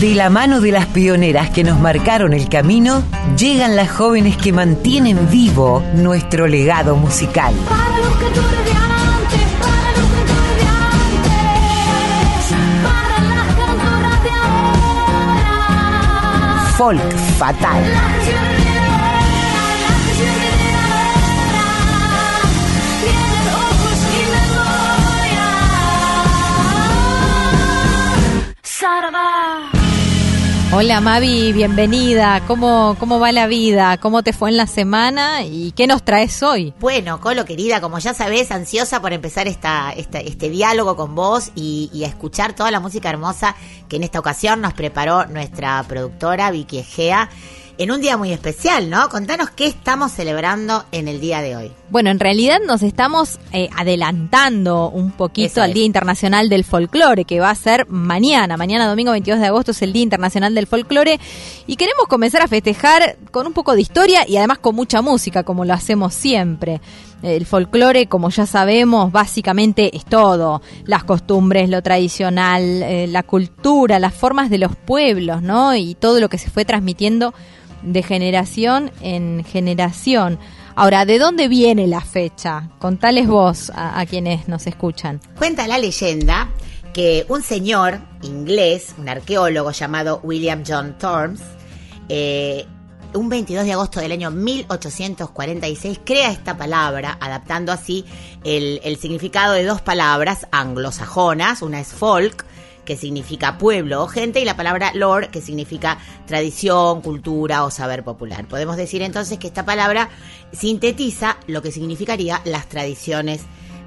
De la mano de las pioneras que nos marcaron el camino, llegan las jóvenes que mantienen vivo nuestro legado musical. Para los cantores de antes, para los cantores de antes, para las cantoras de ahora. Folk Fatal. La canción de ahora, la canción de ahora, tienen ojos y memoria. Sarada. Hola Mavi, bienvenida. ¿Cómo, ¿Cómo va la vida? ¿Cómo te fue en la semana? ¿Y qué nos traes hoy? Bueno, Colo querida, como ya sabés, ansiosa por empezar esta, esta- este diálogo con vos y, y a escuchar toda la música hermosa que en esta ocasión nos preparó nuestra productora Vicky Egea en un día muy especial, ¿no? Contanos qué estamos celebrando en el día de hoy. Bueno, en realidad nos estamos eh, adelantando un poquito Eso al es. Día Internacional del Folclore, que va a ser mañana. Mañana, domingo 22 de agosto, es el Día Internacional del Folclore. Y queremos comenzar a festejar con un poco de historia y además con mucha música, como lo hacemos siempre. El folclore, como ya sabemos, básicamente es todo. Las costumbres, lo tradicional, eh, la cultura, las formas de los pueblos, ¿no? Y todo lo que se fue transmitiendo de generación en generación. Ahora, ¿de dónde viene la fecha? Contales vos a, a quienes nos escuchan. Cuenta la leyenda que un señor inglés, un arqueólogo llamado William John Thorns, eh, un 22 de agosto del año 1846 crea esta palabra, adaptando así el significado de dos palabras anglosajonas, una es folk, que significa pueblo o gente, y la palabra lore, que significa tradición, cultura o saber popular. Podemos decir entonces que esta palabra sintetiza lo que significaría las tradiciones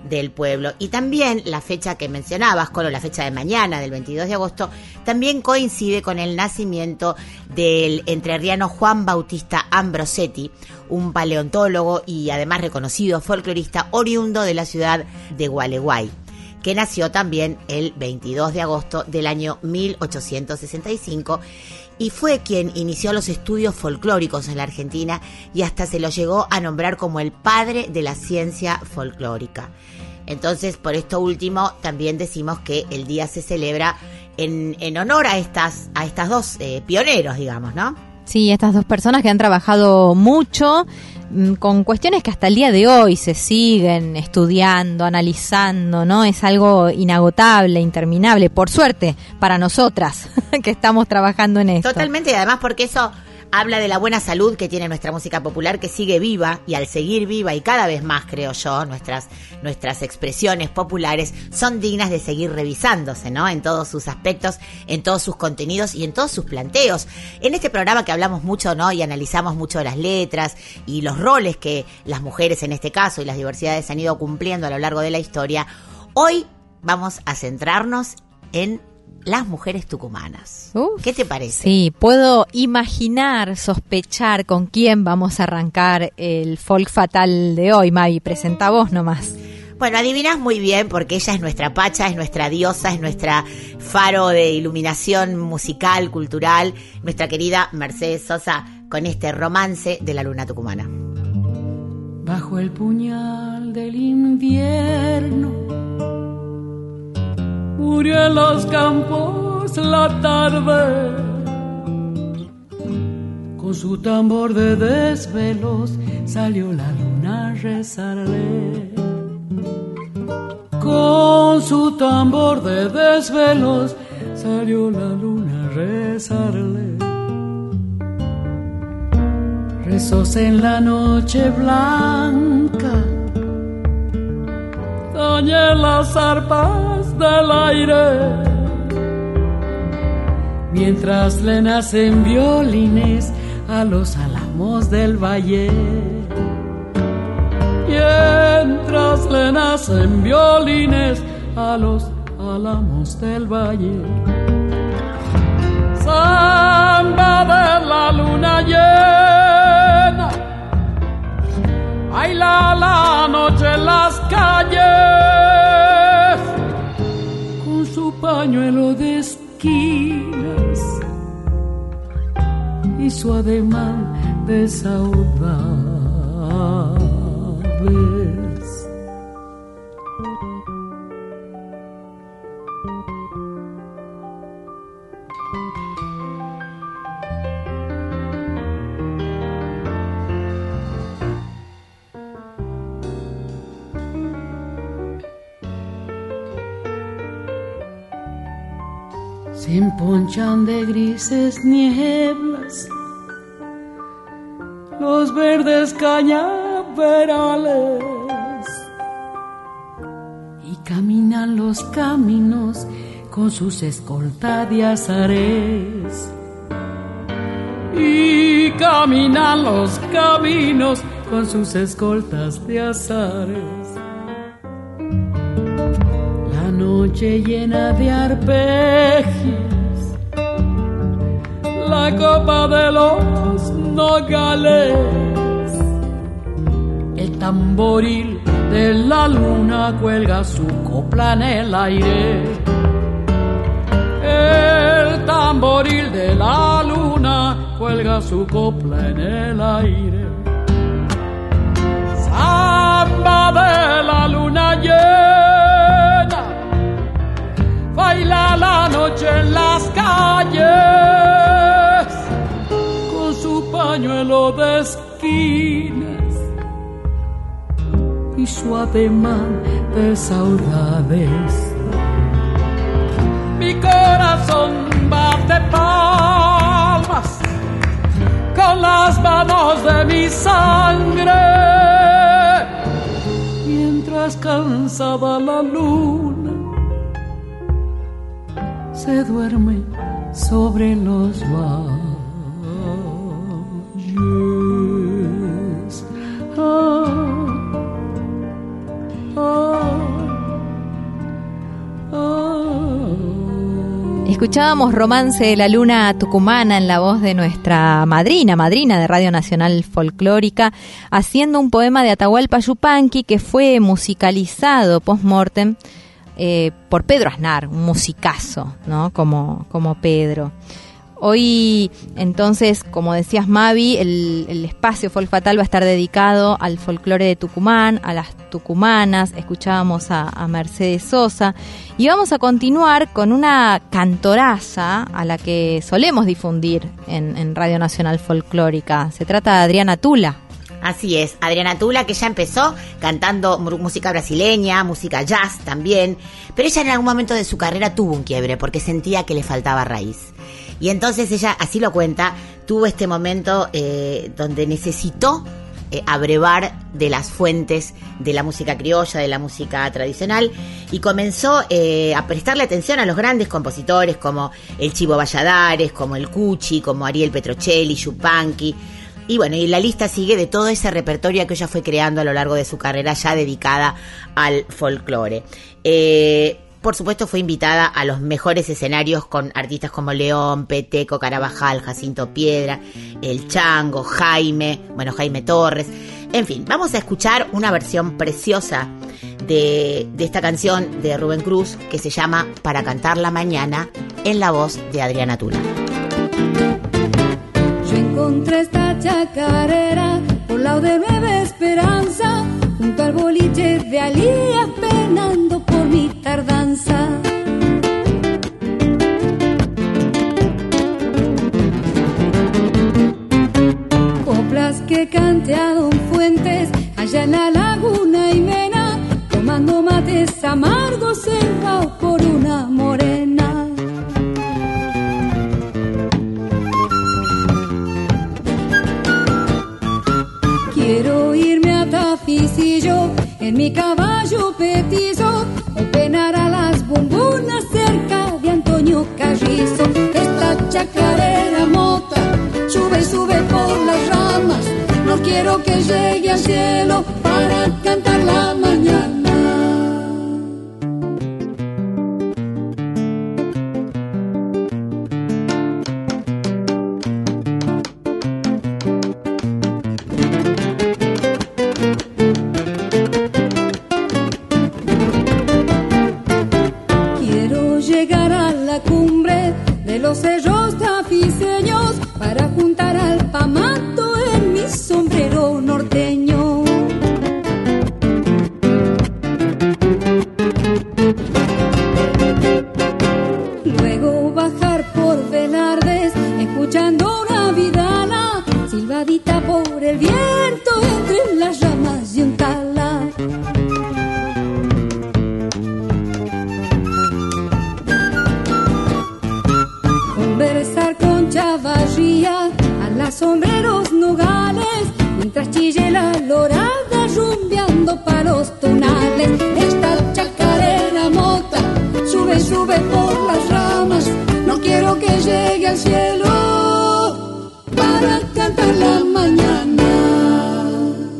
del pueblo. Y también la fecha que mencionabas, con la fecha de mañana, del 22 de agosto, también coincide con el nacimiento del entrerriano Juan Bautista Ambrosetti, un paleontólogo y además reconocido folclorista oriundo de la ciudad de Gualeguay que nació también el 22 de agosto del año 1865 y fue quien inició los estudios folclóricos en la Argentina y hasta se lo llegó a nombrar como el padre de la ciencia folclórica. Entonces, por esto último, también decimos que el día se celebra en, en honor a estas, a estas dos eh, pioneros, digamos, ¿no? Sí, estas dos personas que han trabajado mucho con cuestiones que hasta el día de hoy se siguen estudiando, analizando, ¿no? Es algo inagotable, interminable, por suerte, para nosotras que estamos trabajando en esto. Totalmente, y además porque eso habla de la buena salud que tiene nuestra música popular, que sigue viva, y al seguir viva, y cada vez más, creo yo, nuestras, nuestras expresiones populares son dignas de seguir revisándose, ¿no? En todos sus aspectos, en todos sus contenidos y en todos sus planteos. En este programa que hablamos mucho, ¿no? Y analizamos mucho las letras y los roles que las mujeres en este caso y las diversidades han ido cumpliendo a lo largo de la historia, hoy vamos a centrarnos en las mujeres tucumanas. Uf. ¿Qué te parece? Sí, puedo imaginar, sospechar con quién vamos a arrancar el folk fatal de hoy, Mavi. Presenta vos nomás. Bueno, adivinas muy bien porque ella es nuestra pacha, es nuestra diosa, es nuestra faro de iluminación musical, cultural, nuestra querida Mercedes Sosa con este romance de la luna tucumana. Bajo el puñal del invierno murió en los campos la tarde. Con su tambor de desvelos salió la luna a rezarle. Con su tambor de desvelos salió la luna a rezarle. Rezos en la noche blanca dañé las arpas del aire. Mientras le nacen violines a los álamos del valle. Mientras le nacen violines a los álamos del valle. Samba de la luna llena. Baila la noche en las calles pañuelo de esquinas y su ademán de. Emponchan de grises nieblas los verdes cañaverales y caminan los caminos con sus escoltas de azares. Y caminan los caminos con sus escoltas de azares. La noche llena de arpegios, copa de los nogales, el tamboril de la luna cuelga su copla en el aire. El tamboril de la luna cuelga su copla en el aire. Samba de la luna llena, baila la noche en las calles pañuelo de esquinas y su ademán de saudades mi corazón bate palmas con las manos de mi sangre. Mientras cansada la luna se duerme sobre los valles. Escuchábamos Romance de la Luna Tucumana en la voz de nuestra madrina, madrina de Radio Nacional Folclórica, haciendo un poema de Atahualpa Yupanqui que fue musicalizado post-mortem eh, por Pedro Aznar, un musicazo, ¿no? Como, como Pedro. Hoy, entonces, como decías Mavi, el, espacio Folk Fatal va a estar dedicado al folclore de Tucumán, a las tucumanas, escuchábamos a, Mercedes Sosa, y vamos a continuar con una cantoraza a la que solemos difundir en, en Radio Nacional Folclórica. Se trata de Adriana Tula. Así es, Adriana Tula, que ya empezó cantando música brasileña, música jazz también, pero ella en algún momento de su carrera tuvo un quiebre porque sentía que le faltaba raíz. Y entonces ella, así lo cuenta, tuvo este momento eh, donde necesitó eh, abrevar de las fuentes de la música criolla, de la música tradicional, y comenzó eh, a prestarle atención a los grandes compositores como el Chivo Valladares, como el Cuchi, como Ariel Petrocelli, Yupanqui. Y bueno, y la lista sigue de todo ese repertorio que ella fue creando a lo largo de su carrera ya dedicada al folclore. Eh, por supuesto fue invitada a los mejores escenarios con artistas como León, Peteco, Carabajal, Jacinto Piedra, El Chango, Jaime, bueno, Jaime Torres. En fin, vamos a escuchar una versión preciosa de, esta canción de Rubén Cruz que se llama Para cantar la mañana en la voz de Adriana Tula. Yo encontré esta chacarera por lado de Nueva Esperanza, junto al boliche de Alías, mi tardanza. Coplas que cante Don Fuentes, allá en la laguna y Mena, tomando mates amargos cerrados por una morena. Quiero irme a Taficillo en mi caballo petizo a las bombonas cerca de Antonio Carrizo. Esta chacarera mota sube sube por las ramas. No quiero que llegue al cielo para cantar la mañana.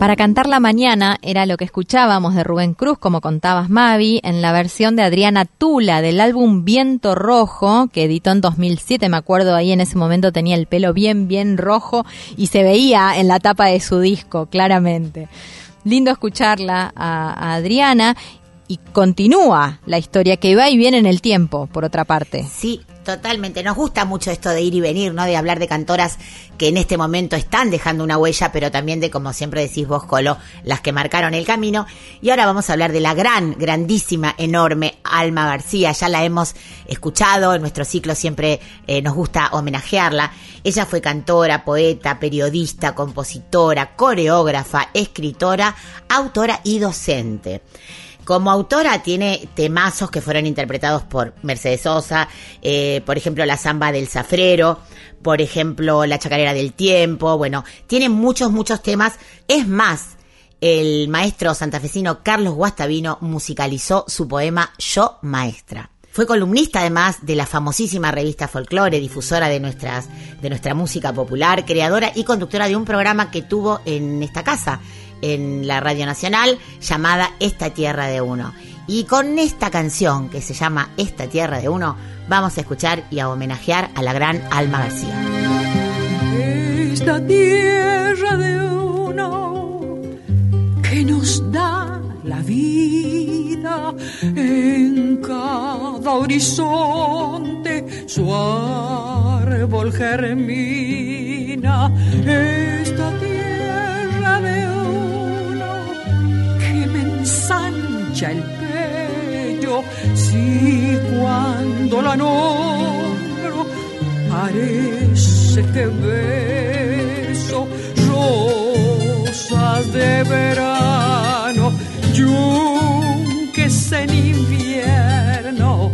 Para cantar la mañana era lo que escuchábamos de Rubén Cruz, como contabas Mavi, en la versión de Adriana Tula del álbum Viento Rojo, que editó en 2007, me acuerdo ahí en ese momento tenía el pelo bien, bien rojo y se veía en la tapa de su disco, claramente. Lindo escucharla a, a Adriana y continúa la historia que va y viene en el tiempo, por otra parte. Sí, Totalmente, nos gusta mucho esto de ir y venir, ¿no? De hablar de cantoras que en este momento están dejando una huella, pero también de, como siempre decís vos, Colo, las que marcaron el camino. Y ahora vamos a hablar de la gran, grandísima, enorme Alma García. Ya la hemos escuchado, en nuestro ciclo siempre eh, nos gusta homenajearla. Ella fue cantora, poeta, periodista, compositora, coreógrafa, escritora, autora y docente. Como autora tiene temazos que fueron interpretados por Mercedes Sosa, eh, por ejemplo La Zamba del Zafrero, por ejemplo La Chacarera del Tiempo, bueno, tiene muchos, muchos temas. Es más, el maestro santafesino Carlos Guastavino musicalizó su poema Yo Maestra. Fue columnista además de la famosísima revista Folklore, difusora de, nuestras, de nuestra música popular, creadora y conductora de un programa que tuvo en esta casa, en la Radio Nacional llamada Esta Tierra de Uno. Y con esta canción que se llama Esta Tierra de Uno, vamos a escuchar y a homenajear a la gran Alma García. Esta tierra de uno que nos da la vida en cada horizonte su árbol germina. Esta tierra ensancha el pecho si cuando la nombro parece que beso rosas de verano, yunques en invierno,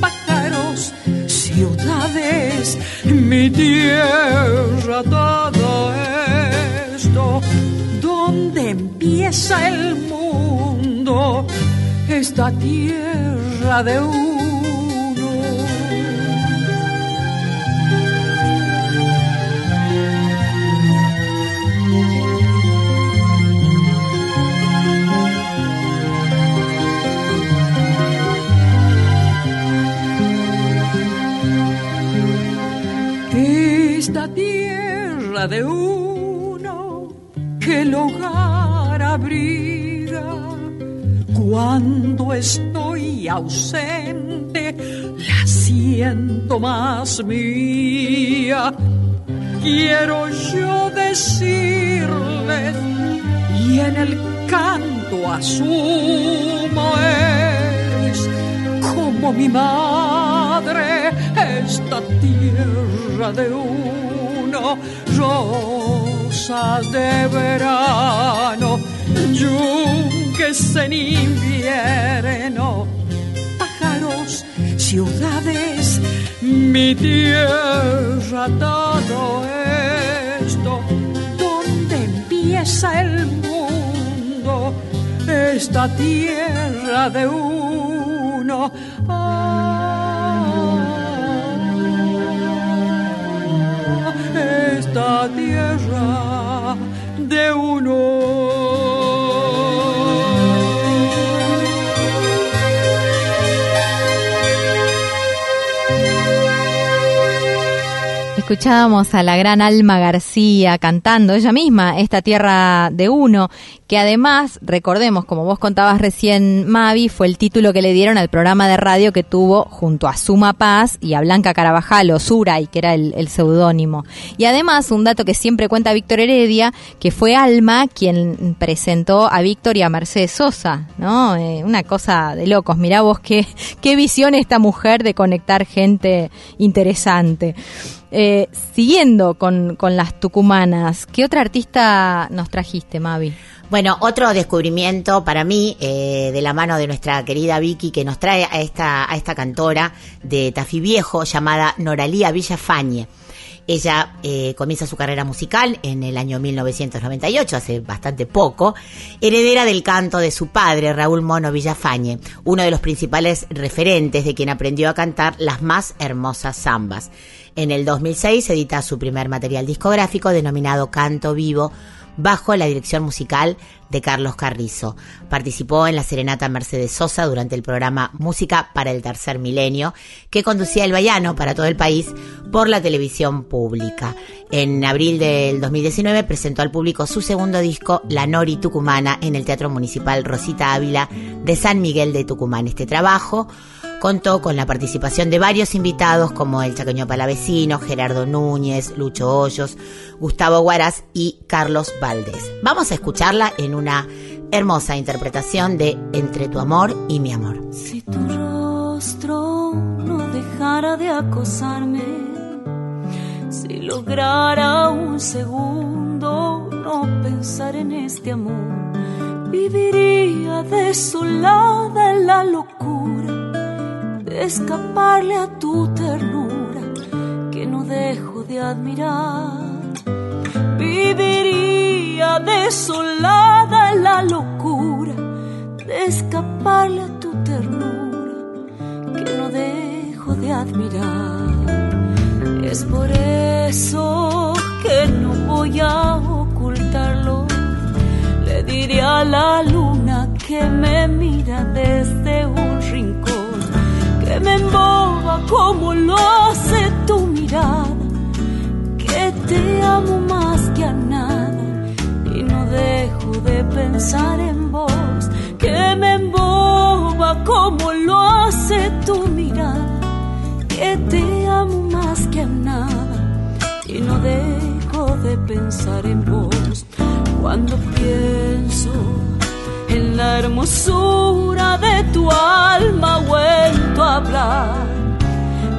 pájaros, ciudades, mi tierra, todo esto. Donde empieza el mundo, esta tierra de uno. Esta tierra de uno el hogar abriga. Cuando estoy ausente, la siento más mía. Quiero yo decirles, y en el canto asumo es como mi madre, esta tierra de uno. Yo de verano, yunques en invierno, pájaros, ciudades, mi tierra, todo esto, donde empieza el mundo, esta tierra de uno. esta tierra de uno. Escuchábamos a la gran Alma García cantando ella misma esta tierra de uno, que además, recordemos, como vos contabas recién, Mavi, fue el título que le dieron al programa de radio que tuvo junto a Suma Paz y a Blanca Carabajal o Suray, que era el, seudónimo. Y además, un dato que siempre cuenta Víctor Heredia, que fue Alma quien presentó a Víctor y a Mercedes Sosa, ¿no? Eh, una cosa de locos. Mirá vos qué, qué visión esta mujer de conectar gente interesante. Eh, siguiendo con, las tucumanas, ¿qué otra artista nos trajiste, Mavi? Bueno, otro descubrimiento para mí, eh, de la mano de nuestra querida Vicky, que nos trae a esta, a esta cantora de Tafí Viejo llamada Noralía Villafañe. Ella eh, comienza su carrera musical en el año 1998, hace bastante poco, heredera del canto de su padre, Raúl Mono Villafañe, uno de los principales referentes de quien aprendió a cantar las más hermosas zambas. En el 2006 edita su primer material discográfico denominado Canto Vivo, bajo la dirección musical de Carlos Carrizo. Participó en la serenata Mercedes Sosa durante el programa Música para el Tercer Milenio, que conducía el Bayano para todo el país por la televisión pública. En abril del 2019 presentó al público su segundo disco, La Nori Tucumana, en el Teatro Municipal Rosita Ávila de San Miguel de Tucumán. Este trabajo contó con la participación de varios invitados como el Chaqueño Palavecino, Gerardo Núñez, Lucho Hoyos, Gustavo Guaras y Carlos Valdés. Vamos a escucharla en una hermosa interpretación de Entre tu amor y mi amor. Si tu rostro no dejara de acosarme, si lograra un segundo no pensar en este amor, viviría desolada en la locura escaparle a tu ternura que no dejo de admirar. Viviría desolada la locura de escaparle a tu ternura que no dejo de admirar. Es por eso que no voy a ocultarlo. Le diré a la luna que me mira desde un rincón me emboba como lo hace tu mirada, que te amo más que a nada y no dejo de pensar en vos, que me emboba como lo hace tu mirada, que te amo más que a nada y no dejo de pensar en vos. Cuando pienso en la hermosura de tu alma vuelto a hablar,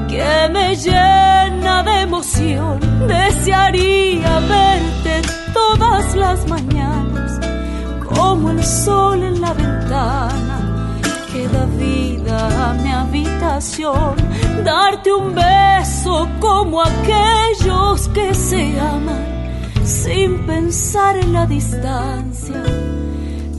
que me llena de emoción, desearía verte todas las mañanas, como el sol en la ventana, que da vida a mi habitación, darte un beso como aquellos que se aman, sin pensar en la distancia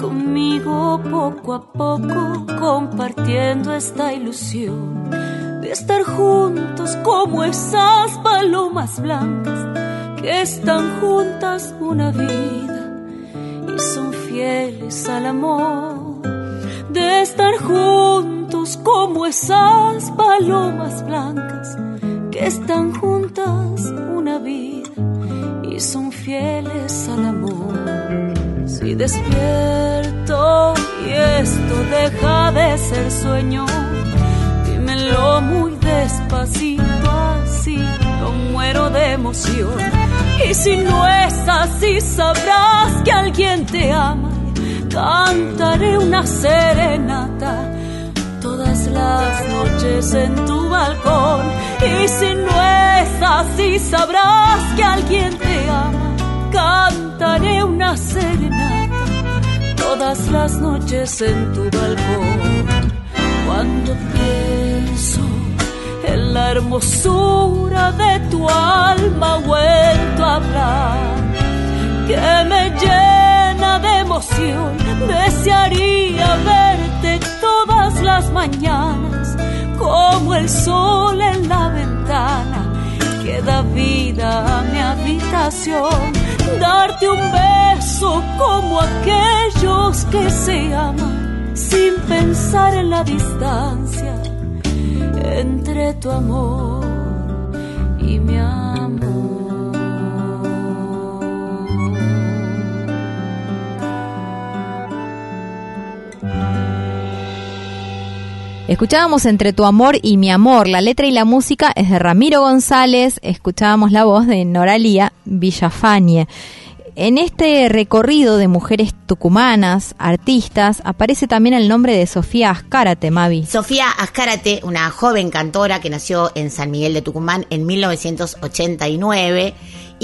conmigo poco a poco compartiendo esta ilusión de estar juntos como esas palomas blancas que están juntas una vida y son fieles al amor. De estar juntos como esas palomas blancas que están juntas una vida y son fieles al amor si despierto y esto deja de ser sueño, dímelo muy despacito así, no muero de emoción. Y si no es así, sabrás que alguien te ama. Cantaré una serenata todas las noches en tu balcón. Y si no es así, sabrás que alguien te ama. Cantaré una serenata todas las noches en tu balcón. Cuando pienso en la hermosura de tu alma vuelto a hablar, que me llena de emoción, desearía verte todas las mañanas como el sol en la ventana que da vida a mi habitación, darte un beso como aquellos que se aman sin pensar en la distancia entre tu amor y mi amor. Escuchábamos Entre tu amor y mi amor. La letra y la música es de Ramiro González. Escuchábamos la voz de Noralía Villafañe. En este recorrido de mujeres tucumanas, artistas, aparece también el nombre de Sofía Azcárate, Mavi. Sofía Azcárate, una joven cantora que nació en San Miguel de Tucumán en 1989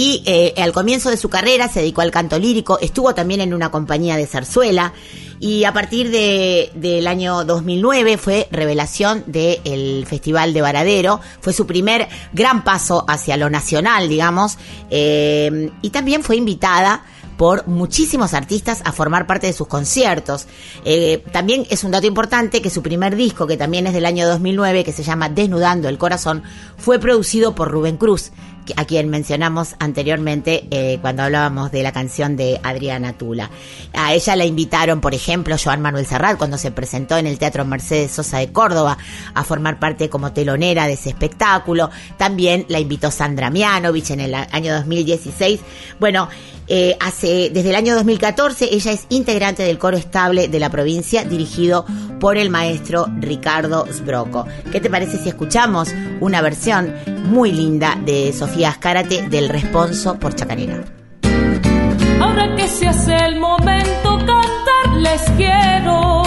y eh, al comienzo de su carrera se dedicó al canto lírico, estuvo también en una compañía de zarzuela. Y a partir de, del año 2009 fue revelación del Festival de Varadero, fue su primer gran paso hacia lo nacional, digamos, eh, y también fue invitada por muchísimos artistas a formar parte de sus conciertos. Eh, también es un dato importante que su primer disco, que también es del año 2009, que se llama Desnudando el Corazón, fue producido por Rubén Cruz, a quien mencionamos anteriormente eh, cuando hablábamos de la canción de Adriana Tula. A ella la invitaron, por ejemplo, Joan Manuel Serrat cuando se presentó en el Teatro Mercedes Sosa de Córdoba a formar parte como telonera de ese espectáculo. También la invitó Sandra Mianovich en el año 2016. Bueno, eh, desde el año 2014 ella es integrante del coro estable de la provincia dirigido por el maestro Ricardo Sbroco. ¿Qué te parece si escuchamos una versión muy linda de Sofía Azcárate del Responso por Chacarera? Ahora que se hace el momento cantar les quiero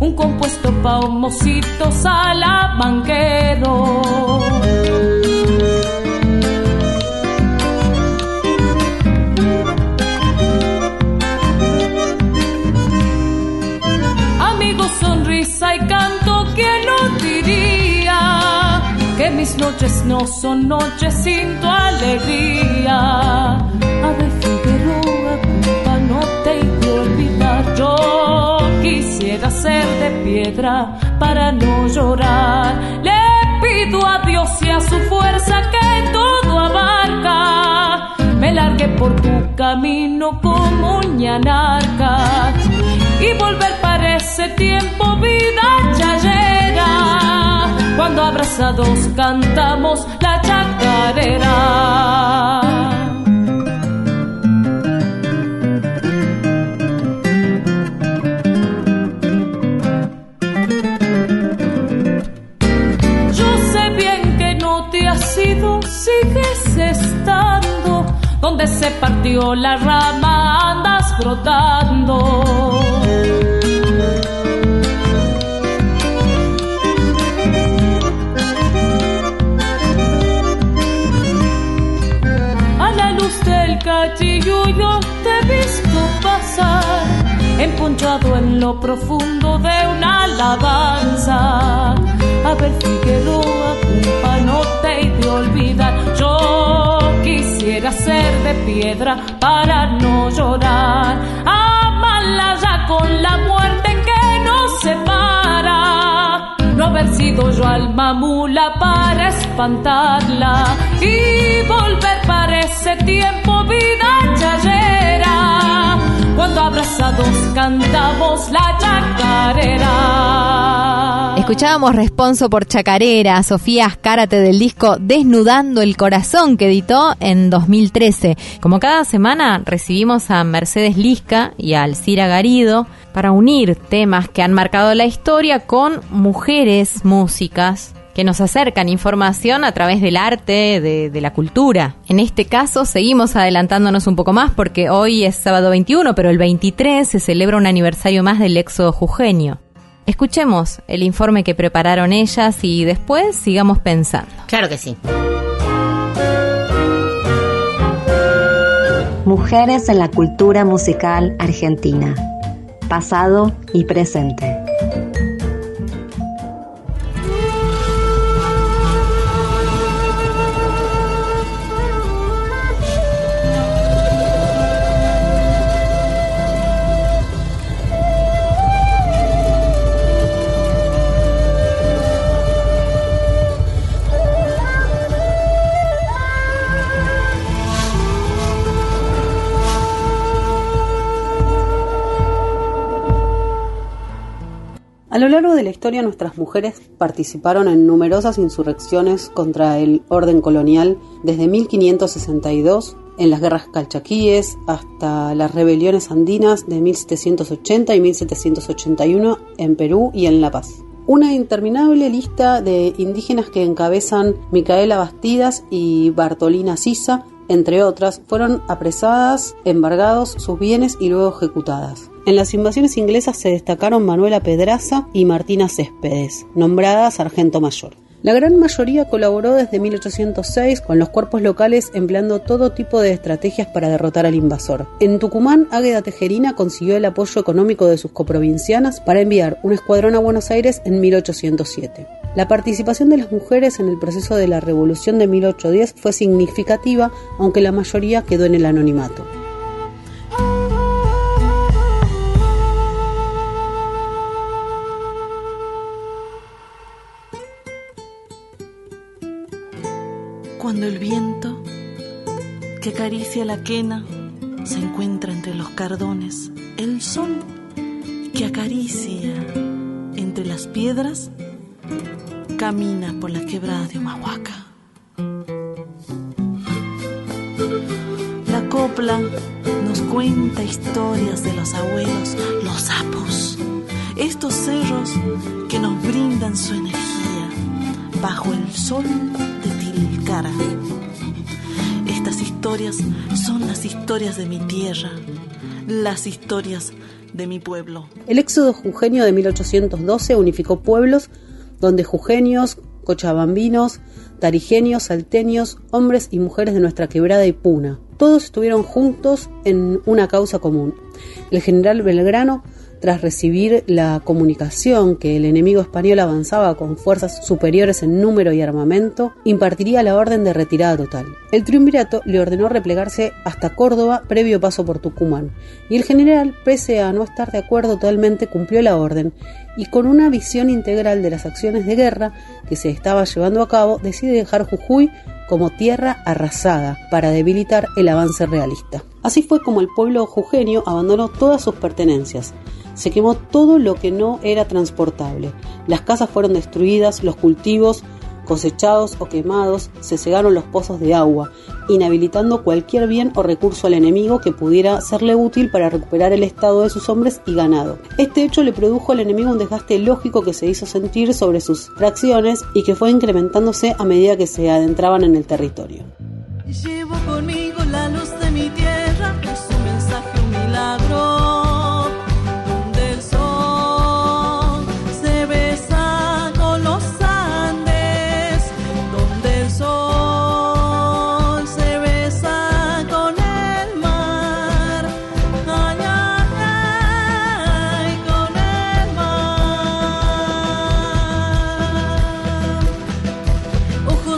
un compuesto pa' un mocito mis noches no son noches sin tu alegría. A ver, Figueroa, culpa no te olvidar. Yo quisiera ser de piedra para no llorar. Le pido a Dios y a su fuerza que todo abarca. Me largué por tu camino como un ñanarca y volver para ese tiempo vida chayera, cuando abrazados cantamos la chacarera. Sigues estando donde se partió la rama, andas brotando. Cachillo yo te he visto pasar, empunchado en lo profundo de una alabanza. A ver, Figueroa, culpa no te he de olvidar. Yo quisiera ser de piedra para no llorar. Amala ya con la muerte que nos separa. No haber sido yo alma mula para espantarla y volver para ese tiempo vida. Cuando abrazados cantamos la chacarera. Escuchábamos Responso por Chacarera, Sofía Azcárate del disco Desnudando el Corazón que editó en 2013. Como cada semana recibimos a Mercedes Lisca y a Alcira Garido para unir temas que han marcado la historia con mujeres músicas que nos acercan información a través del arte, de, de, la cultura. En este caso seguimos adelantándonos un poco más porque hoy es sábado 21, pero el 23 se celebra un aniversario más del éxodo jujeño. Escuchemos el informe que prepararon ellas y después sigamos pensando. Claro que sí. Mujeres en la cultura musical argentina. Pasado y presente. A lo largo de la historia nuestras mujeres participaron en numerosas insurrecciones contra el orden colonial desde 1562 en las guerras calchaquíes hasta las rebeliones andinas de 1780 y 1781 en Perú y en La Paz. Una interminable lista de indígenas que encabezan Micaela Bastidas y Bartolina Sisa, entre otras, fueron apresadas, embargados sus bienes y luego ejecutadas. En las invasiones inglesas se destacaron Manuela Pedraza y Martina Céspedes, nombrada sargento mayor. La gran mayoría colaboró desde 1806 con los cuerpos locales empleando todo tipo de estrategias para derrotar al invasor. En Tucumán, Águeda Tejerina consiguió el apoyo económico de sus coprovincianas para enviar un escuadrón a Buenos Aires en 1807. La participación de las mujeres en el proceso de la Revolución de 1810 fue significativa, aunque la mayoría quedó en el anonimato. Cuando el viento que acaricia la quena se encuentra entre los cardones, el sol que acaricia entre las piedras camina por la quebrada de Humahuaca. La copla nos cuenta historias de los abuelos, los sapos, estos cerros que nos brindan su energía bajo el sol de Tilcara. Estas historias son las historias de mi tierra, las historias de mi pueblo. El éxodo jujeño de 1812 unificó pueblos donde jujeños, cochabambinos, tarigenios, salteños, hombres y mujeres de nuestra quebrada y puna, todos estuvieron juntos en una causa común. El general Belgrano tras recibir la comunicación que el enemigo español avanzaba con fuerzas superiores en número y armamento, impartiría la orden de retirada total. El triunvirato le ordenó replegarse hasta Córdoba previo paso por Tucumán, y el general, pese a no estar de acuerdo totalmente, cumplió la orden y con una visión integral de las acciones de guerra que se estaba llevando a cabo, decide dejar Jujuy como tierra arrasada para debilitar el avance realista. Así fue como el pueblo jujeño abandonó todas sus pertenencias, se quemó todo lo que no era transportable. Las casas fueron destruidas, los cultivos cosechados o quemados, se cegaron los pozos de agua, inhabilitando cualquier bien o recurso al enemigo que pudiera serle útil para recuperar el estado de sus hombres y ganado. Este hecho le produjo al enemigo un desgaste lógico que se hizo sentir sobre sus fracciones y que fue incrementándose a medida que se adentraban en el territorio.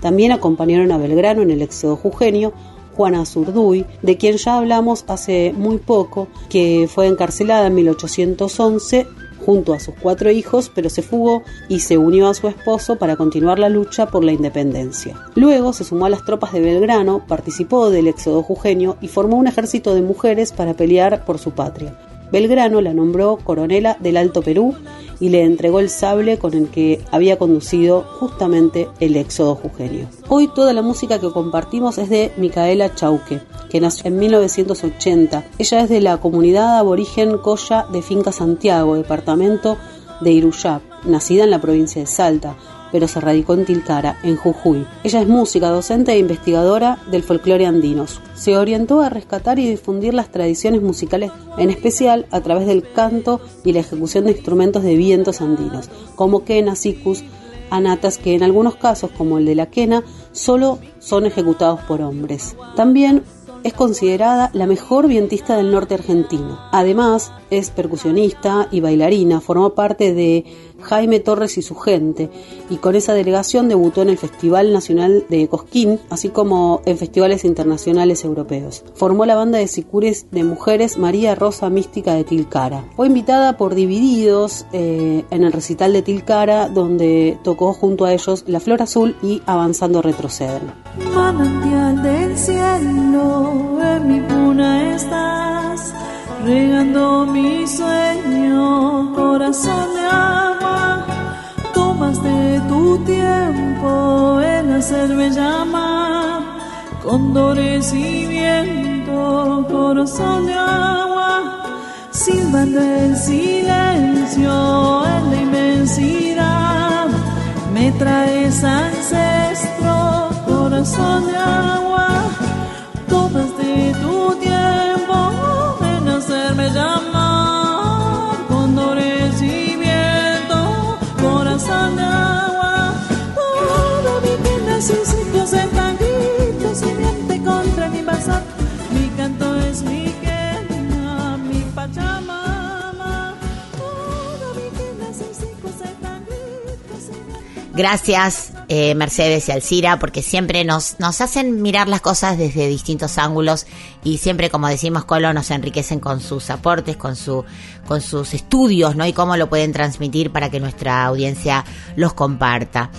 También acompañaron a Belgrano en el éxodo jujeño Juana Zurduy, de quien ya hablamos hace muy poco, que fue encarcelada en 1811 junto a sus cuatro hijos, pero se fugó y se unió a su esposo para continuar la lucha por la independencia. Luego se sumó a las tropas de Belgrano, participó del éxodo jujeño y formó un ejército de mujeres para pelear por su patria. Belgrano la nombró coronela del Alto Perú y le entregó el sable con el que había conducido justamente el éxodo jujeño. Hoy toda la música que compartimos es de Micaela Chauque, que nació en 1980. Ella es de la comunidad aborigen Coya de Finca Santiago, departamento de Iruyap, nacida en la provincia de Salta, pero se radicó en Tilcara, en Jujuy. Ella es música, docente e investigadora del folclore andinos. Se orientó a rescatar y difundir las tradiciones musicales, en especial a través del canto y la ejecución de instrumentos de vientos andinos, como quena, sicus, anatas que en algunos casos, como el de la quena, solo son ejecutados por hombres. También es considerada la mejor vientista del norte argentino. Además, es percusionista y bailarina, formó parte de Jaime Torres y su gente, y con esa delegación debutó en el Festival Nacional de Cosquín, así como en festivales internacionales europeos. Formó la banda de sicures de mujeres María Rosa Mística de Tilcara. Fue invitada por Divididos eh, en el recital de Tilcara, donde tocó junto a ellos La Flor Azul y Avanzando Retroceden. Tiempo en hacerme llamar, condores y viento, corazón de agua, silbando el silencio en la inmensidad. Me traes ancestro, corazón de agua, Gracias, eh, Mercedes y Alcira, porque siempre nos, nos hacen mirar las cosas desde distintos ángulos y siempre, como decimos, Colo, nos enriquecen con sus aportes, con, su, con sus estudios, ¿no? Y cómo lo pueden transmitir para que nuestra audiencia los comparta.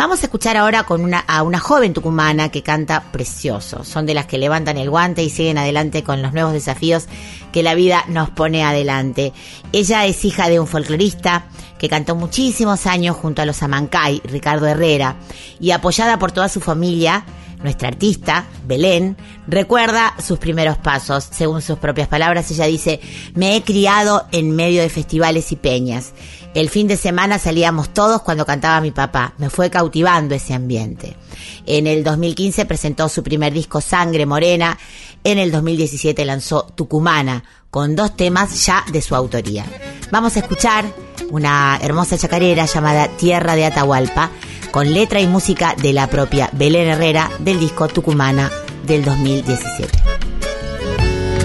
Vamos a escuchar ahora con una, a una joven tucumana que canta precioso. Son de las que levantan el guante y siguen adelante con los nuevos desafíos que la vida nos pone adelante. Ella es hija de un folclorista que cantó muchísimos años junto a los Amancay, Ricardo Herrera, y apoyada por toda su familia, nuestra artista, Belén, recuerda sus primeros pasos. Según sus propias palabras, ella dice, me he criado en medio de festivales y peñas. El fin de semana salíamos todos cuando cantaba mi papá. Me fue cautivando ese ambiente. En el 2015 presentó su primer disco Sangre Morena. En el 2017 lanzó Tucumana, con dos temas ya de su autoría. Vamos a escuchar una hermosa chacarera llamada Tierra de Atahualpa, con letra y música de la propia Belén Herrera del disco Tucumana del 2017.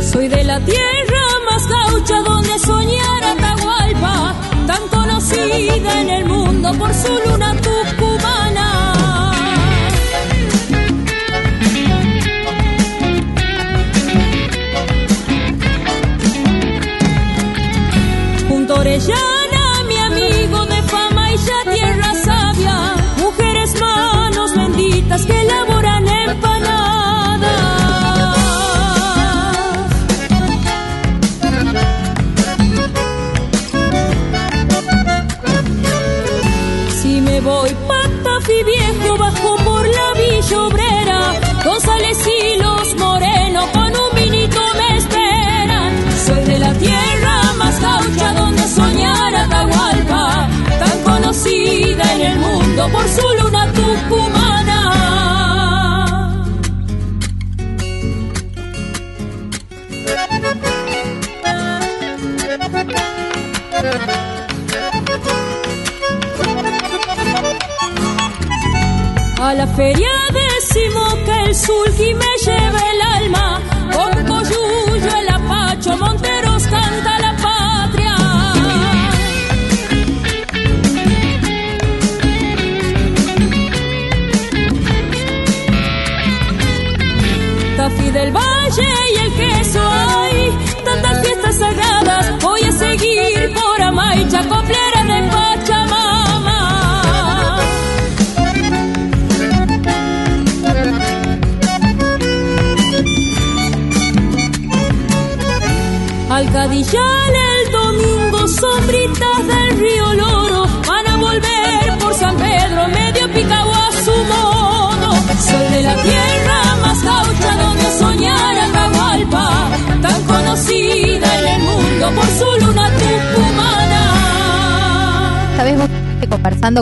Soy de la tierra más gaucha donde soñar tan conocida en el mundo por su luna tucumana. Junto por su luna tucumana. A la feria decimos que el sulky me lleva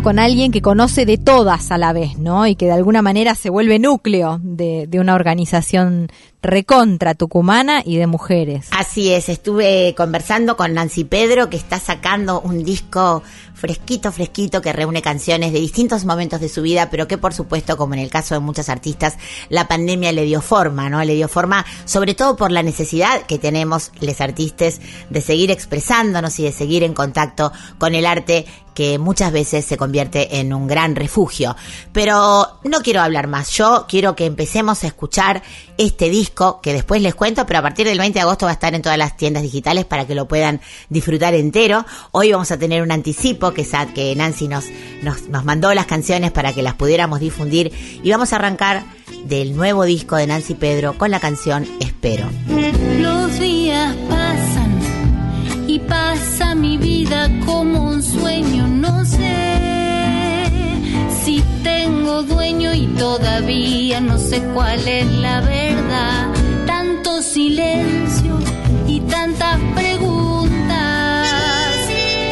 con alguien que conoce de todas a la vez, ¿no? Y que de alguna manera se vuelve núcleo de, de una organización recontra tucumana y de mujeres. Así es, estuve conversando con Nancy Pedro que está sacando un disco fresquito, fresquito, que reúne canciones de distintos momentos de su vida, pero que por supuesto, como en el caso de muchos artistas, la pandemia le dio forma, ¿no? Le dio forma sobre todo por la necesidad que tenemos los artistas de seguir expresándonos y de seguir en contacto con el arte que muchas veces se convierte en un gran refugio. Pero no quiero hablar más, yo quiero que empecemos a escuchar este disco que después les cuento, pero a partir del 20 de agosto va a estar en todas las tiendas digitales para que lo puedan disfrutar entero. Hoy vamos a tener un anticipo que, que Nancy nos, nos, nos mandó las canciones para que las pudiéramos difundir y vamos a arrancar del nuevo disco de Nancy Pedro con la canción Espero. Los días pasan y pasa mi vida como un sueño, no sé si tengo dueño y todavía no sé cuál es la verdad. Tanto silencio y tantas preguntas,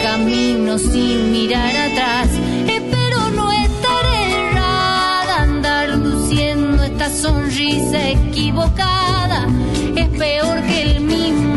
camino sin mirar atrás. Espero no estar errada, andar luciendo esta sonrisa equivocada. Es peor que el mismo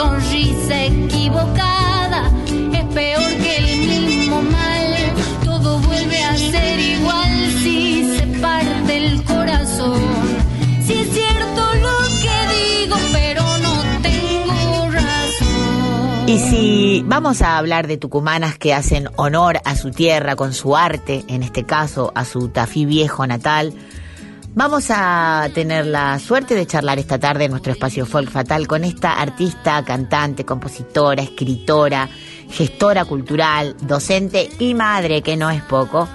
sonrisa equivocada. Es peor que el mismo mal, todo vuelve a ser igual si se parte el corazón. Si es cierto lo que digo, pero no tengo razón. Y si vamos a hablar de tucumanas que hacen honor a su tierra con su arte, en este caso a su tafí viejo natal, vamos a tener la suerte de charlar esta tarde en nuestro espacio Folk Fatal con esta artista, cantante, compositora, escritora, gestora cultural, docente y madre, que no es poco.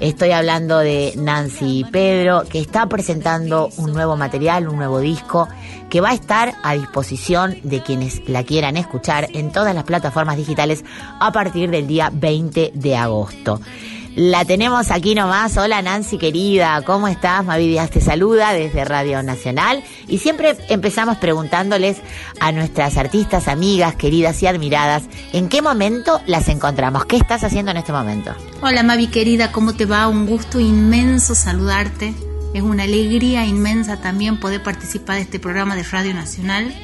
Estoy hablando de Nancy Pedro, que está presentando un nuevo material, un nuevo disco, que va a estar a disposición de quienes la quieran escuchar en todas las plataformas digitales a partir del día 20 de agosto. La tenemos aquí nomás. Hola Nancy querida, ¿cómo estás? Mavi Díaz te saluda desde Radio Nacional y siempre empezamos preguntándoles a nuestras artistas, amigas, queridas y admiradas, ¿en qué momento las encontramos? ¿Qué estás haciendo en este momento? Hola Mavi querida, ¿cómo te va? Un gusto inmenso saludarte. Es una alegría inmensa también poder participar de este programa de Radio Nacional.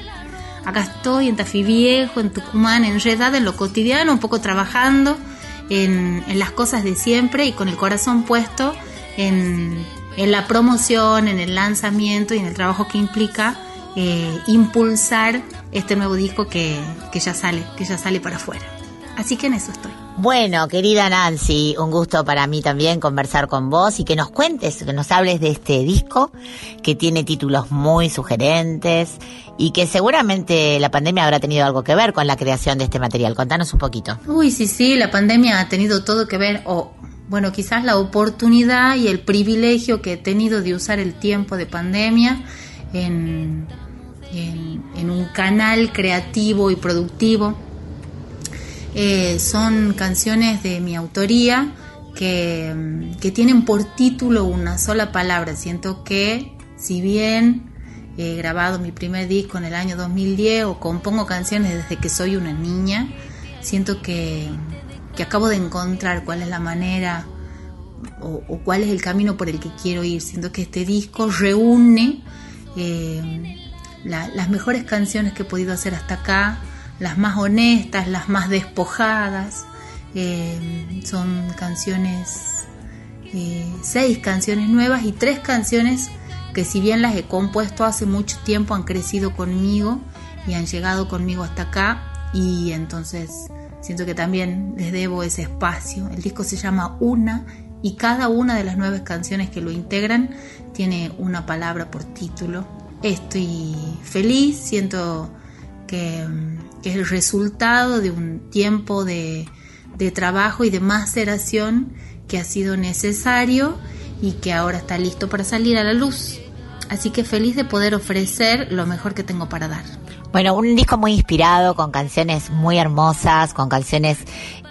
Acá estoy en Tafí Viejo, en Tucumán, enredada en lo cotidiano, un poco trabajando en, las cosas de siempre y con el corazón puesto en, en la promoción, en el lanzamiento y en el trabajo que implica eh, impulsar este nuevo disco que, que ya sale, que ya sale para afuera. Así que en eso estoy. Bueno, querida Nancy, un gusto para mí también conversar con vos y que nos cuentes, que nos hables de este disco que tiene títulos muy sugerentes y que seguramente la pandemia habrá tenido algo que ver con la creación de este material. Contanos un poquito. Uy, sí, sí, la pandemia ha tenido todo que ver, o bueno, quizás la oportunidad y el privilegio que he tenido de usar el tiempo de pandemia en, en, en un canal creativo y productivo. Eh, son canciones de mi autoría que, que, tienen por título una sola palabra. Siento que si bien he grabado mi primer disco en el año 2010 o compongo canciones desde que soy una niña, siento que, que acabo de encontrar cuál es la manera o, o, cuál es el camino por el que quiero ir. Siento que este disco reúne eh, la, las mejores canciones que he podido hacer hasta acá las más honestas, las más despojadas. Eh, son canciones, eh, seis canciones nuevas y tres canciones que si bien las he compuesto hace mucho tiempo han crecido conmigo y han llegado conmigo hasta acá y entonces siento que también les debo ese espacio. El disco se llama Una y cada una de las nueve canciones que lo integran tiene una palabra por título. Estoy feliz, siento que, es el resultado de un tiempo de, de trabajo y de maceración que ha sido necesario y que ahora está listo para salir a la luz. Así que feliz de poder ofrecer lo mejor que tengo para dar. Bueno, un disco muy inspirado, con canciones muy hermosas, con canciones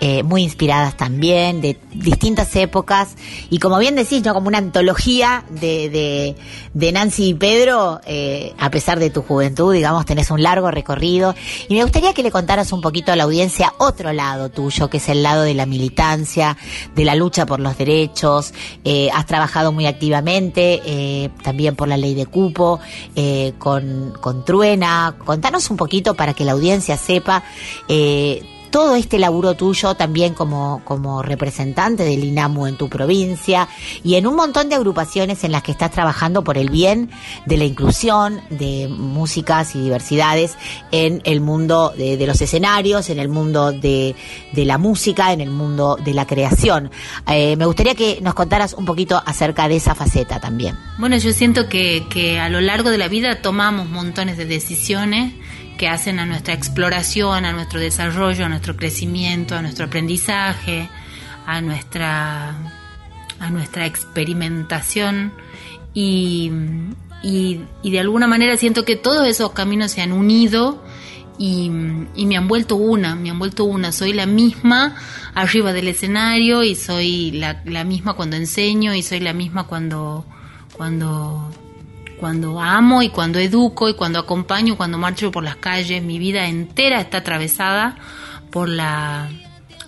eh, muy inspiradas también, de distintas épocas. Y como bien decís, ¿no? Como una antología de, de, de Nancy y Pedro, eh, a pesar de tu juventud, digamos, tenés un largo recorrido. Y me gustaría que le contaras un poquito a la audiencia otro lado tuyo, que es el lado de la militancia, de la lucha por los derechos. Eh, has trabajado muy activamente, también por la ley de cupo, con, con Truena. Contanos un poquito para que la audiencia sepa todo este laburo tuyo también como, como representante del INAMU en tu provincia y en un montón de agrupaciones en las que estás trabajando por el bien de la inclusión de músicas y diversidades en el mundo de, los escenarios, en el mundo de, de, la música, en el mundo de la creación. Eh, me gustaría que nos contaras un poquito acerca de esa faceta también. Bueno, yo siento que, que a lo largo de la vida tomamos montones de decisiones que hacen a nuestra exploración, a nuestro desarrollo, a nuestro crecimiento, a nuestro aprendizaje, a nuestra, a nuestra experimentación y, y, de alguna manera siento que todos esos caminos se han unido y, y, me han vuelto una, me han vuelto una. Soy la misma arriba del escenario y soy la, la misma cuando enseño y soy la misma cuando, cuando cuando amo y cuando educo y cuando acompaño, cuando marcho por las calles, mi vida entera está atravesada por la,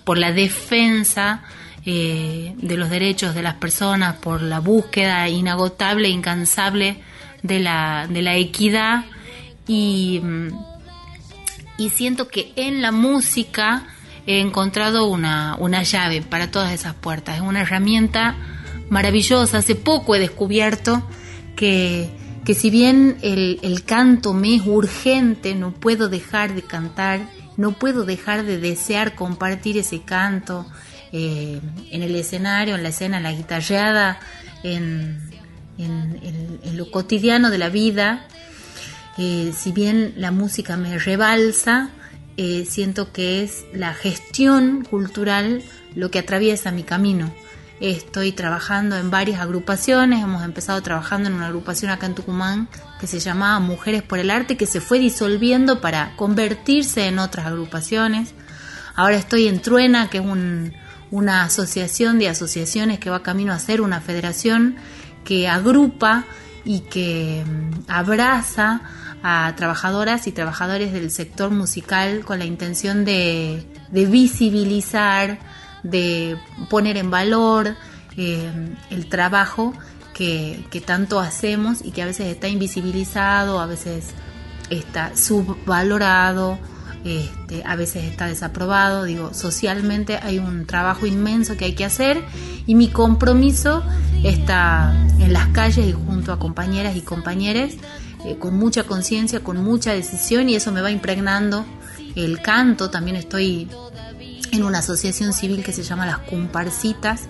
por la defensa eh, de los derechos de las personas, por la búsqueda inagotable, incansable de la, de la equidad y, y siento que en la música he encontrado una, una llave para todas esas puertas, es una herramienta maravillosa. Hace poco he descubierto que que si bien el, el, canto me es urgente, no puedo dejar de cantar, no puedo dejar de desear compartir ese canto eh, en el escenario, en la escena, en la guitarreada, en, en, lo cotidiano de la vida. Eh, si bien la música me rebalsa, eh, siento que es la gestión cultural lo que atraviesa mi camino Estoy trabajando en varias agrupaciones, hemos empezado trabajando en una agrupación acá en Tucumán que se llamaba Mujeres por el Arte, que se fue disolviendo para convertirse en otras agrupaciones. Ahora estoy en Truena, que es un, una asociación de asociaciones que va camino a ser una federación que agrupa y que mm, abraza a trabajadoras y trabajadores del sector musical con la intención de visibilizar, de poner en valor eh, el trabajo que, tanto hacemos y que a veces está invisibilizado, a veces está subvalorado, este, a veces está desaprobado. Digo, socialmente hay un trabajo inmenso que hay que hacer y mi compromiso está en las calles y junto a compañeras y compañeros eh, con mucha conciencia, con mucha decisión y eso me va impregnando el canto. También estoy en una asociación civil que se llama Las Comparsitas,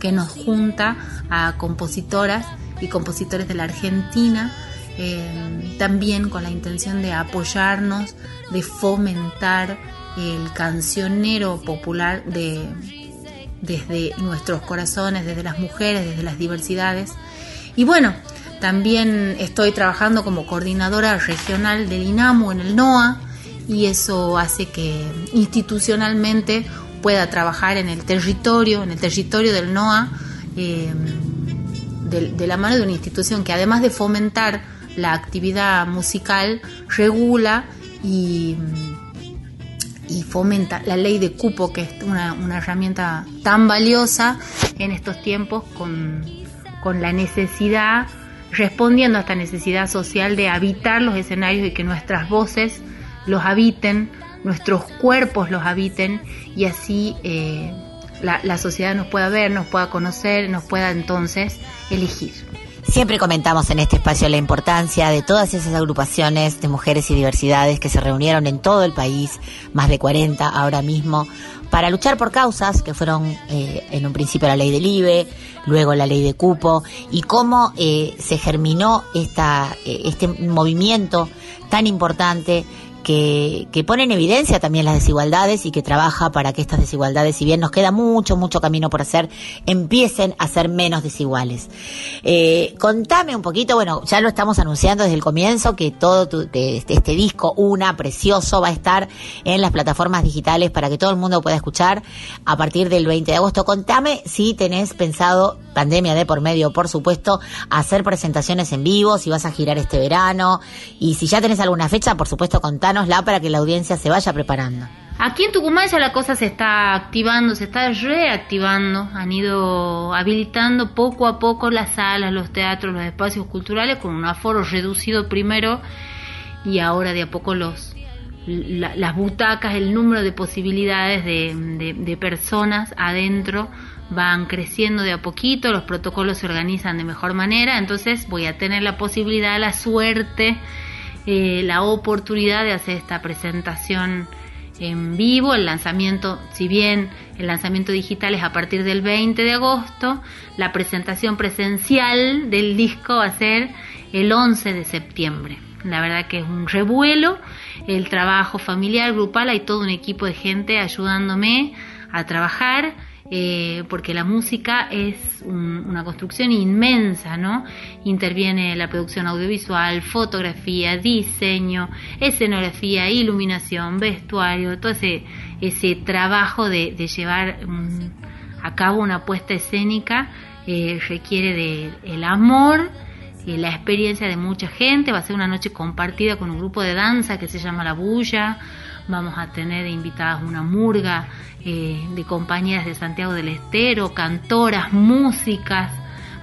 que nos junta a compositoras y compositores de la Argentina, eh, también con la intención de apoyarnos, de fomentar el cancionero popular de, desde nuestros corazones, desde las mujeres, desde las diversidades. Y bueno, también estoy trabajando como coordinadora regional del INAMU en el NOA, y eso hace que institucionalmente pueda trabajar en el territorio, en el territorio del NOA, eh, de, la mano de una institución que además de fomentar la actividad musical, regula y, y fomenta la ley de cupo, que es una, una herramienta tan valiosa en estos tiempos con, con la necesidad, respondiendo a esta necesidad social de habitar los escenarios y que nuestras voces los habiten, nuestros cuerpos los habiten y así eh, la, la, sociedad nos pueda ver, nos pueda conocer, nos pueda entonces elegir. Siempre comentamos en este espacio la importancia de todas esas agrupaciones de mujeres y diversidades que se reunieron en todo el país, más de 40 ahora mismo, para luchar por causas que fueron eh, en un principio la ley del IBE, luego la ley de cupo, y cómo eh, se germinó esta, este movimiento tan importante que, que, pone en evidencia también las desigualdades y que trabaja para que estas desigualdades, si bien nos queda mucho, mucho camino por hacer, empiecen a ser menos desiguales. Eh, contame un poquito, bueno, ya lo estamos anunciando desde el comienzo, que todo tu, este, disco, una, precioso, va a estar en las plataformas digitales para que todo el mundo pueda escuchar a partir del 20 de agosto. Contame si tenés pensado, pandemia de por medio, por supuesto, hacer presentaciones en vivo, si vas a girar este verano, y si ya tenés alguna fecha, por supuesto, contame para que la audiencia se vaya preparando. Aquí en Tucumán ya la cosa se está activando, se está reactivando, han ido habilitando poco a poco las salas, los teatros, los espacios culturales con un aforo reducido primero y ahora de a poco los las butacas, el número de posibilidades de, de personas adentro van creciendo de a poquito, los protocolos se organizan de mejor manera, entonces voy a tener la posibilidad, la suerte eh, la oportunidad de hacer esta presentación en vivo. El lanzamiento, si bien el lanzamiento digital es a partir del 20 de agosto, la presentación presencial del disco va a ser el 11 de septiembre. La verdad que es un revuelo, el trabajo familiar, grupal, hay todo un equipo de gente ayudándome a trabajar eh, porque la música es una construcción inmensa, ¿no? Interviene la producción audiovisual, fotografía, diseño, escenografía, iluminación, vestuario, todo ese, ese trabajo de, llevar a cabo una puesta escénica eh, requiere del el amor, y la experiencia de mucha gente, va a ser una noche compartida con un grupo de danza que se llama La Bulla, vamos a tener invitadas una murga eh, de compañías de Santiago del Estero, cantoras, músicas,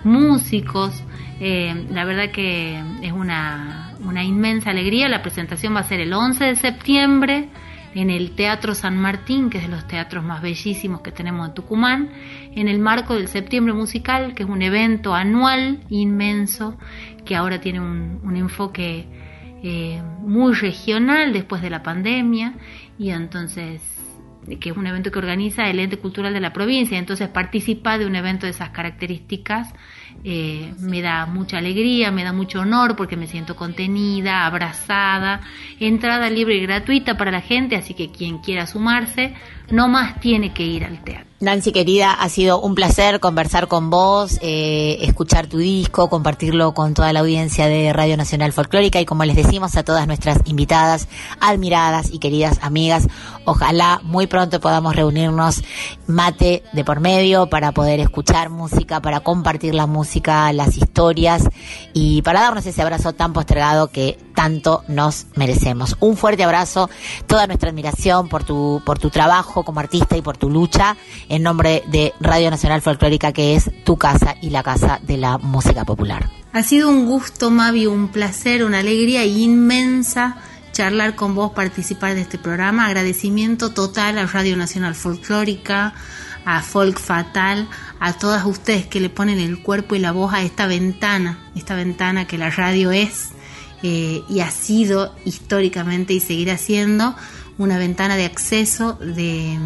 músicos. Eh, la verdad que es una, una inmensa alegría. La presentación va a ser el 11 de septiembre en el Teatro San Martín, que es de los teatros más bellísimos que tenemos en Tucumán, en el marco del Septiembre Musical, que es un evento anual inmenso, que ahora tiene un, un enfoque eh, muy regional después de la pandemia, y entonces que es un evento que organiza el ente cultural de la provincia, entonces participar de un evento de esas características eh, me da mucha alegría, me da mucho honor porque me siento contenida, abrazada, entrada libre y gratuita para la gente, así que quien quiera sumarse, no más tiene que ir al teatro. Nancy querida, ha sido un placer conversar con vos, eh, escuchar tu disco, compartirlo con toda la audiencia de Radio Nacional Folclórica y como les decimos a todas nuestras invitadas, admiradas y queridas amigas, ojalá muy pronto podamos reunirnos mate de por medio para poder escuchar música, para compartir la música, las historias y para darnos ese abrazo tan postergado que tanto nos merecemos. Un fuerte abrazo, toda nuestra admiración por tu, por tu trabajo como artista y por tu lucha en nombre de Radio Nacional Folclórica, que es tu casa y la casa de la música popular. Ha sido un gusto, Mavi, un placer, una alegría inmensa charlar con vos, participar de este programa. Agradecimiento total a Radio Nacional Folclórica, a Folk Fatal, a todas ustedes que le ponen el cuerpo y la voz a esta ventana, esta ventana que la radio es eh, y ha sido históricamente y seguirá siendo una ventana de acceso de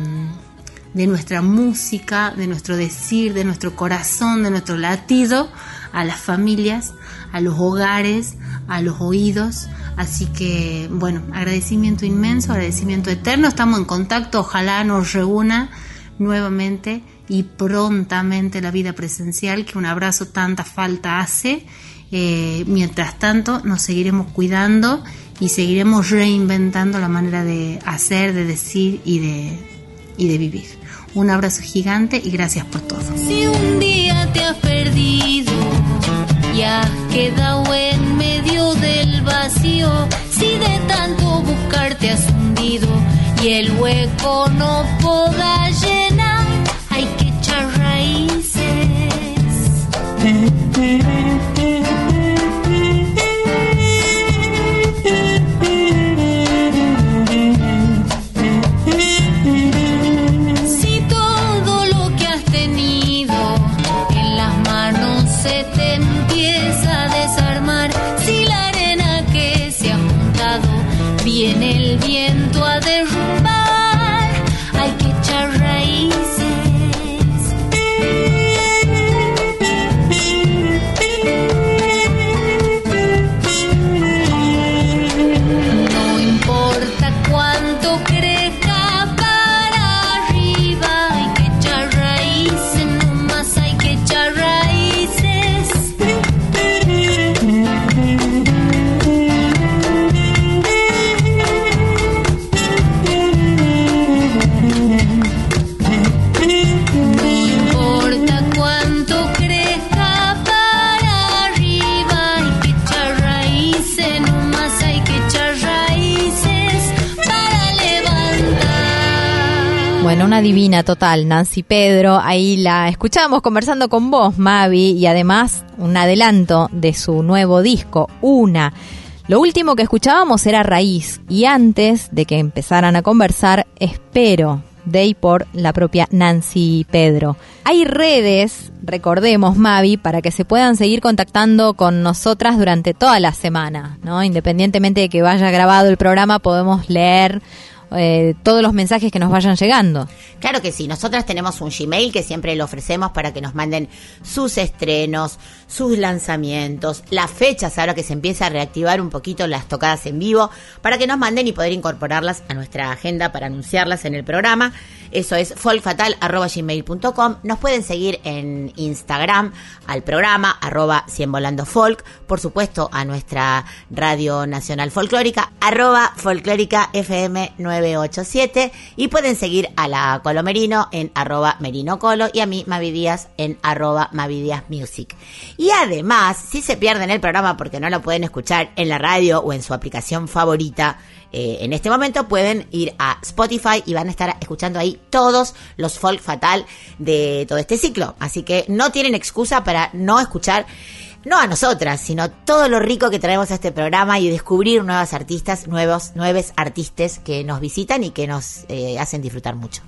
de nuestra música, de nuestro decir, de nuestro corazón, de nuestro latido a las familias, a los hogares, a los oídos. Así que, bueno, agradecimiento inmenso, agradecimiento eterno. Estamos en contacto, ojalá nos reúna nuevamente y prontamente la vida presencial, que un abrazo tanta falta hace. Eh, mientras tanto, nos seguiremos cuidando y seguiremos reinventando la manera de hacer, de decir y de, y de vivir. Un abrazo gigante y gracias por todo. Si un día te has perdido y has quedado en medio del vacío, si de tanto buscar te has hundido y el hueco no pueda llenar, hay que echar raíces. En el viento a derrumbar. Total, Nancy Pedro. Ahí la escuchamos conversando con vos, Mavi, y además un adelanto de su nuevo disco, Una. Lo último que escuchábamos era Raíz, y antes de que empezaran a conversar, Espero, de y por la propia Nancy Pedro. Hay redes, recordemos, Mavi, para que se puedan seguir contactando con nosotras durante toda la semana, ¿no? Independientemente de que vaya grabado el programa, podemos leer eh, todos los mensajes que nos vayan llegando. Claro que sí, nosotras tenemos un Gmail que siempre lo ofrecemos para que nos manden sus estrenos, sus lanzamientos, las fechas ahora que se empieza a reactivar un poquito las tocadas en vivo, para que nos manden y poder incorporarlas a nuestra agenda para anunciarlas en el programa. Eso es folkfatal.gmail.com. Nos pueden seguir en Instagram al programa arroba volando folk. Por supuesto a nuestra radio nacional folclórica arroba folclórica FM 987. Y pueden seguir a la Colomerino en arroba colo y a mí Mavi Díaz en arroba Mavi Music. Y además, si se pierden el programa porque no lo pueden escuchar en la radio o en su aplicación favorita, eh, en este momento pueden ir a Spotify y van a estar escuchando ahí todos los folk fatal de todo este ciclo. Así que no tienen excusa para no escuchar no a nosotras, sino todo lo rico que traemos a este programa y descubrir nuevas artistas, nuevos, nuevos artistas que nos visitan y que nos eh, hacen disfrutar mucho.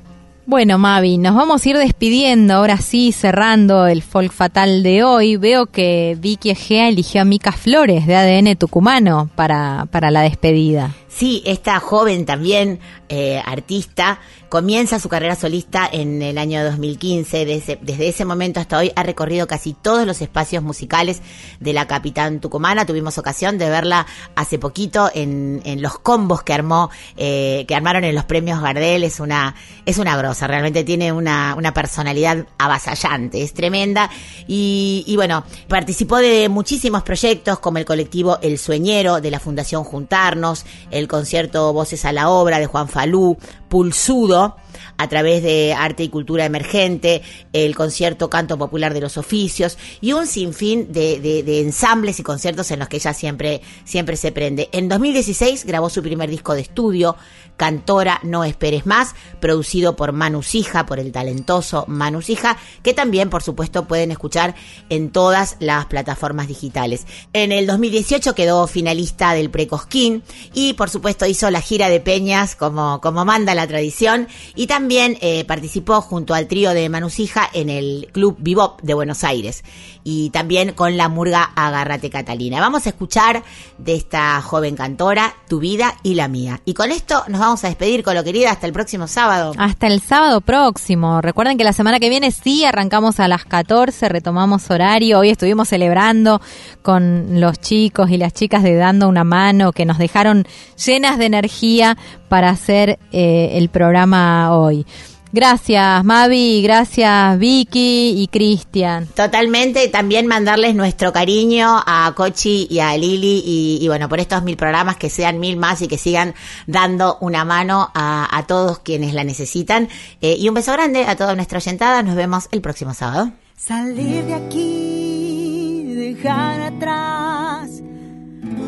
Bueno, Mavi, nos vamos a ir despidiendo, ahora sí, cerrando el folk fatal de hoy. Veo que Vicky Egea eligió a Mica Flores de ADN Tucumano para, para la despedida. Sí, esta joven también eh, artista comienza su carrera solista en el año 2015. Desde, desde, ese momento hasta hoy ha recorrido casi todos los espacios musicales de la Capitán Tucumana. Tuvimos ocasión de verla hace poquito en, en los combos que armó, eh, que armaron en los premios Gardel. Es una, es una grosa, realmente tiene una, una personalidad avasallante, es tremenda. Y, y bueno, participó de muchísimos proyectos como el colectivo El Sueñero de la Fundación Juntarnos, el concierto Voces a la Obra de Juan Falú, Pulsudo, a través de Arte y Cultura Emergente, el concierto Canto Popular de los Oficios y un sinfín de, de, ensambles y conciertos en los que ella siempre, siempre se prende. En 2016 grabó su primer disco de estudio, Cantora No Esperes Más, producido por Manu Sija, por el talentoso Manu Sija, que también, por supuesto, pueden escuchar en todas las plataformas digitales. En el 2018 quedó finalista del Precosquín y, por supuesto, hizo la gira de Peñas como, como manda la tradición y también eh, participó junto al trío de Manu Sija en el Club Bebop de Buenos Aires y también con la murga Agárrate Catalina. Vamos a escuchar de esta joven cantora Tu vida y la mía. Y con esto nos vamos a despedir con lo querida hasta el próximo sábado. Hasta el sábado próximo. Recuerden que la semana que viene sí arrancamos a las 14, retomamos horario. Hoy estuvimos celebrando con los chicos y las chicas de Dando una mano que nos dejaron llenas de energía para hacer eh, el programa hoy. Gracias Mavi, gracias Vicky y Cristian. Totalmente, también mandarles nuestro cariño a Cochi y a Lili y, bueno, por estos mil programas que sean mil más y que sigan dando una mano a, todos quienes la necesitan. Eh, y un beso grande a toda nuestra oyentada, nos vemos el próximo sábado. Salir de aquí, dejar atrás,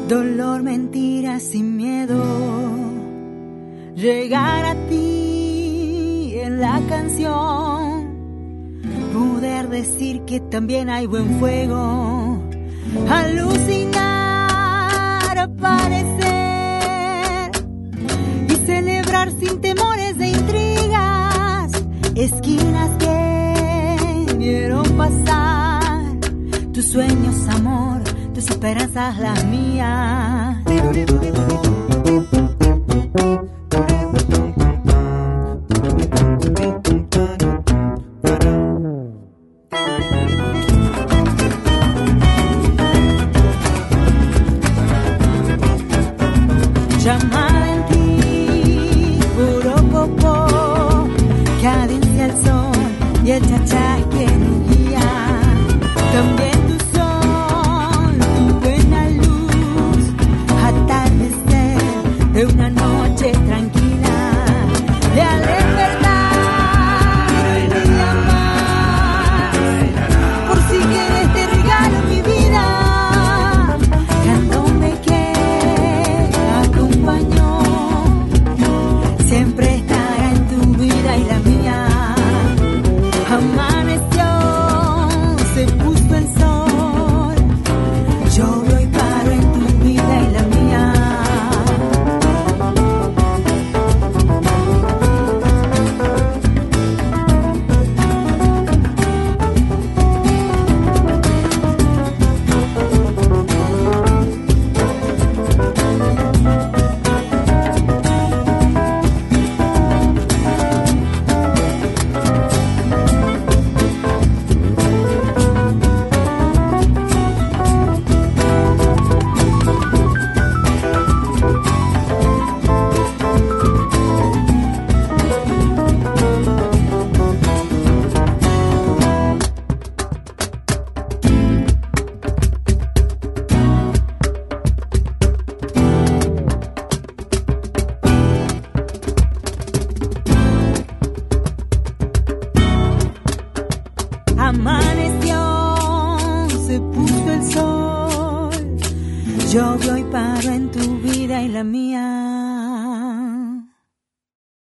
dolor, mentiras y miedo, llegar a ti en la canción. Poder decir que también hay buen fuego. Alucinar, aparecer y celebrar sin temores de intrigas. Esquinas que vieron pasar. Tus sueños, amor, tus esperanzas, las mías. na na